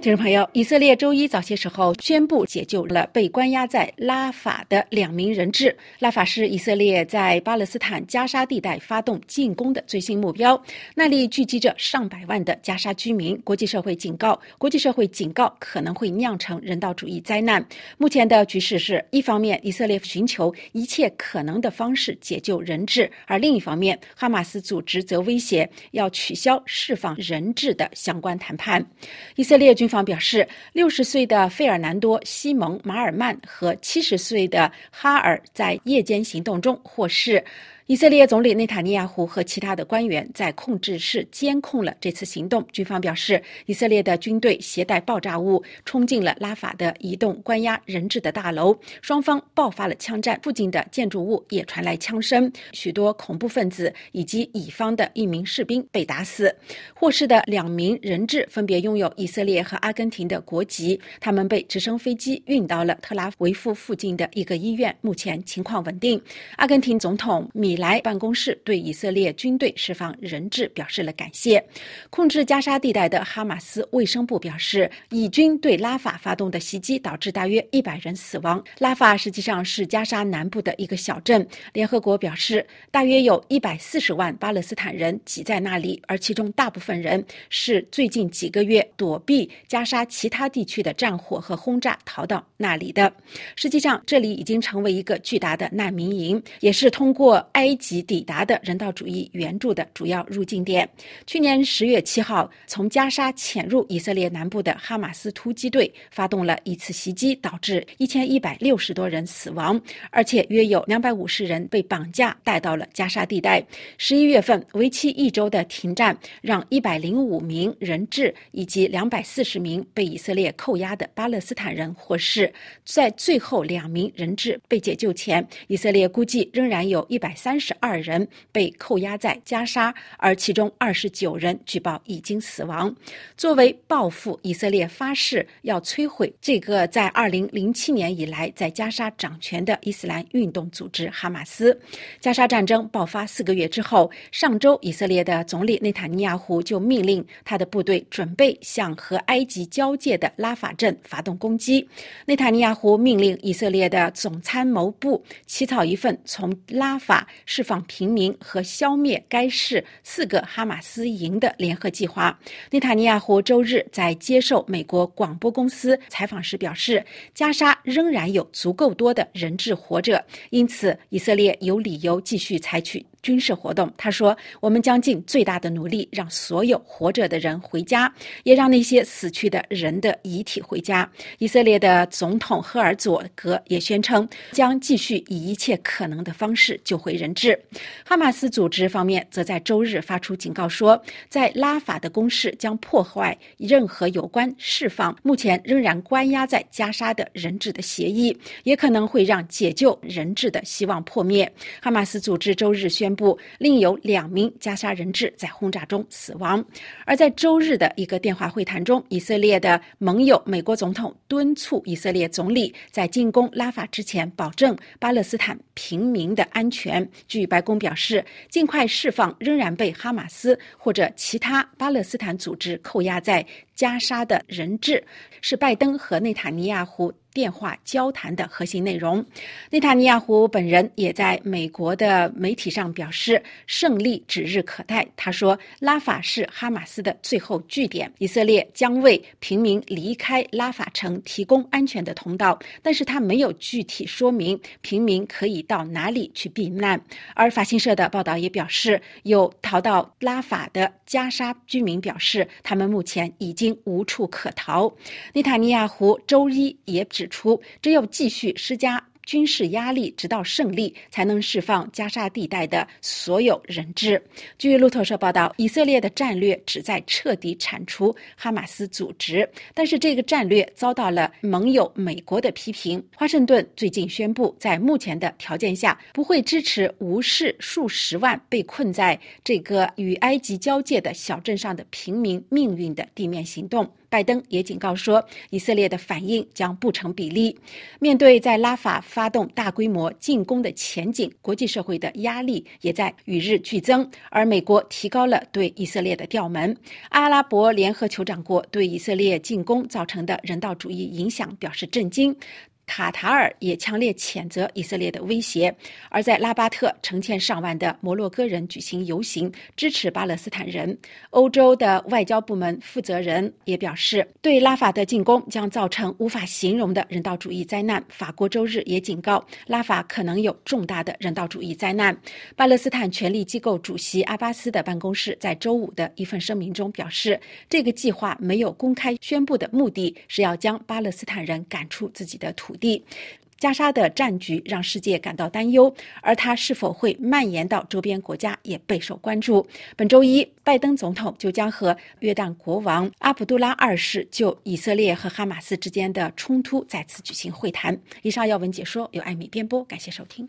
听众朋友，以色列周一早些时候宣布解救了被关押在拉法的两名人质。拉法是以色列在巴勒斯坦加沙地带发动进攻的最新目标，那里聚集着上百万的加沙居民。国际社会警告，国际社会警告可能会酿成人道主义灾难。目前的局势是一方面，以色列寻求一切可能的方式解救人质；而另一方面，哈马斯组织则威胁要取消释放人质的相关谈判。以色列军。方表示，六十岁的费尔南多·西蒙·马尔曼和七十岁的哈尔在夜间行动中获释。以色列总理内塔尼亚胡和其他的官员在控制室监控了这次行动。军方表示，以色列的军队携带爆炸物冲进了拉法的移动关押人质的大楼，双方爆发了枪战，附近的建筑物也传来枪声，许多恐怖分子以及乙方的一名士兵被打死。获释的两名人质分别拥有以色列和阿根廷的国籍，他们被直升飞机运到了特拉维夫附近的一个医院，目前情况稳定。阿根廷总统米。来办公室对以色列军队释放人质表示了感谢。控制加沙地带的哈马斯卫生部表示，以军对拉法发动的袭击导致大约一百人死亡。拉法实际上是加沙南部的一个小镇。联合国表示，大约有一百四十万巴勒斯坦人挤在那里，而其中大部分人是最近几个月躲避加沙其他地区的战火和轰炸逃到那里的。实际上，这里已经成为一个巨大的难民营，也是通过埃。及抵达的人道主义援助的主要入境点。去年十月七号，从加沙潜入以色列南部的哈马斯突击队发动了一次袭击，导致一千一百六十多人死亡，而且约有两百五十人被绑架带到了加沙地带。十一月份，为期一周的停战让一百零五名人质以及两百四十名被以色列扣押的巴勒斯坦人获释。在最后两名人质被解救前，以色列估计仍然有一百三。三十二人被扣押在加沙，而其中二十九人据报已经死亡。作为报复，以色列发誓要摧毁这个在二零零七年以来在加沙掌权的伊斯兰运动组织哈马斯。加沙战争爆发四个月之后，上周以色列的总理内塔尼亚胡就命令他的部队准备向和埃及交界的拉法镇发动攻击。内塔尼亚胡命令以色列的总参谋部起草一份从拉法。释放平民和消灭该市四个哈马斯营的联合计划。内塔尼亚胡周日在接受美国广播公司采访时表示，加沙仍然有足够多的人质活着，因此以色列有理由继续采取。军事活动，他说：“我们将尽最大的努力，让所有活着的人回家，也让那些死去的人的遗体回家。”以色列的总统赫尔佐格也宣称，将继续以一切可能的方式救回人质。哈马斯组织方面则在周日发出警告说，在拉法的攻势将破坏任何有关释放目前仍然关押在加沙的人质的协议，也可能会让解救人质的希望破灭。哈马斯组织周日宣。宣布另有两名加沙人质在轰炸中死亡。而在周日的一个电话会谈中，以色列的盟友美国总统敦促以色列总理在进攻拉法之前保证巴勒斯坦平民的安全。据白宫表示，尽快释放仍然被哈马斯或者其他巴勒斯坦组织扣押在加沙的人质，是拜登和内塔尼亚胡。电话交谈的核心内容。内塔尼亚胡本人也在美国的媒体上表示，胜利指日可待。他说：“拉法是哈马斯的最后据点，以色列将为平民离开拉法城提供安全的通道，但是他没有具体说明平民可以到哪里去避难。”而法新社的报道也表示，有逃到拉法的加沙居民表示，他们目前已经无处可逃。内塔尼亚胡周一也。指出，只有继续施加军事压力，直到胜利，才能释放加沙地带的所有人质。据路透社报道，以色列的战略旨在彻底铲除哈马斯组织，但是这个战略遭到了盟友美国的批评。华盛顿最近宣布，在目前的条件下，不会支持无视数十万被困在这个与埃及交界的小镇上的平民命运的地面行动。拜登也警告说，以色列的反应将不成比例。面对在拉法发动大规模进攻的前景，国际社会的压力也在与日俱增。而美国提高了对以色列的调门。阿拉伯联合酋长国对以色列进攻造成的人道主义影响表示震惊。卡塔尔也强烈谴责以色列的威胁，而在拉巴特，成千上万的摩洛哥人举行游行，支持巴勒斯坦人。欧洲的外交部门负责人也表示，对拉法的进攻将造成无法形容的人道主义灾难。法国周日也警告，拉法可能有重大的人道主义灾难。巴勒斯坦权力机构主席阿巴斯的办公室在周五的一份声明中表示，这个计划没有公开宣布的目的是要将巴勒斯坦人赶出自己的土地。地，加沙的战局让世界感到担忧，而它是否会蔓延到周边国家也备受关注。本周一，拜登总统就将和约旦国王阿卜杜拉二世就以色列和哈马斯之间的冲突再次举行会谈。以上要闻解说由艾米编播，感谢收听。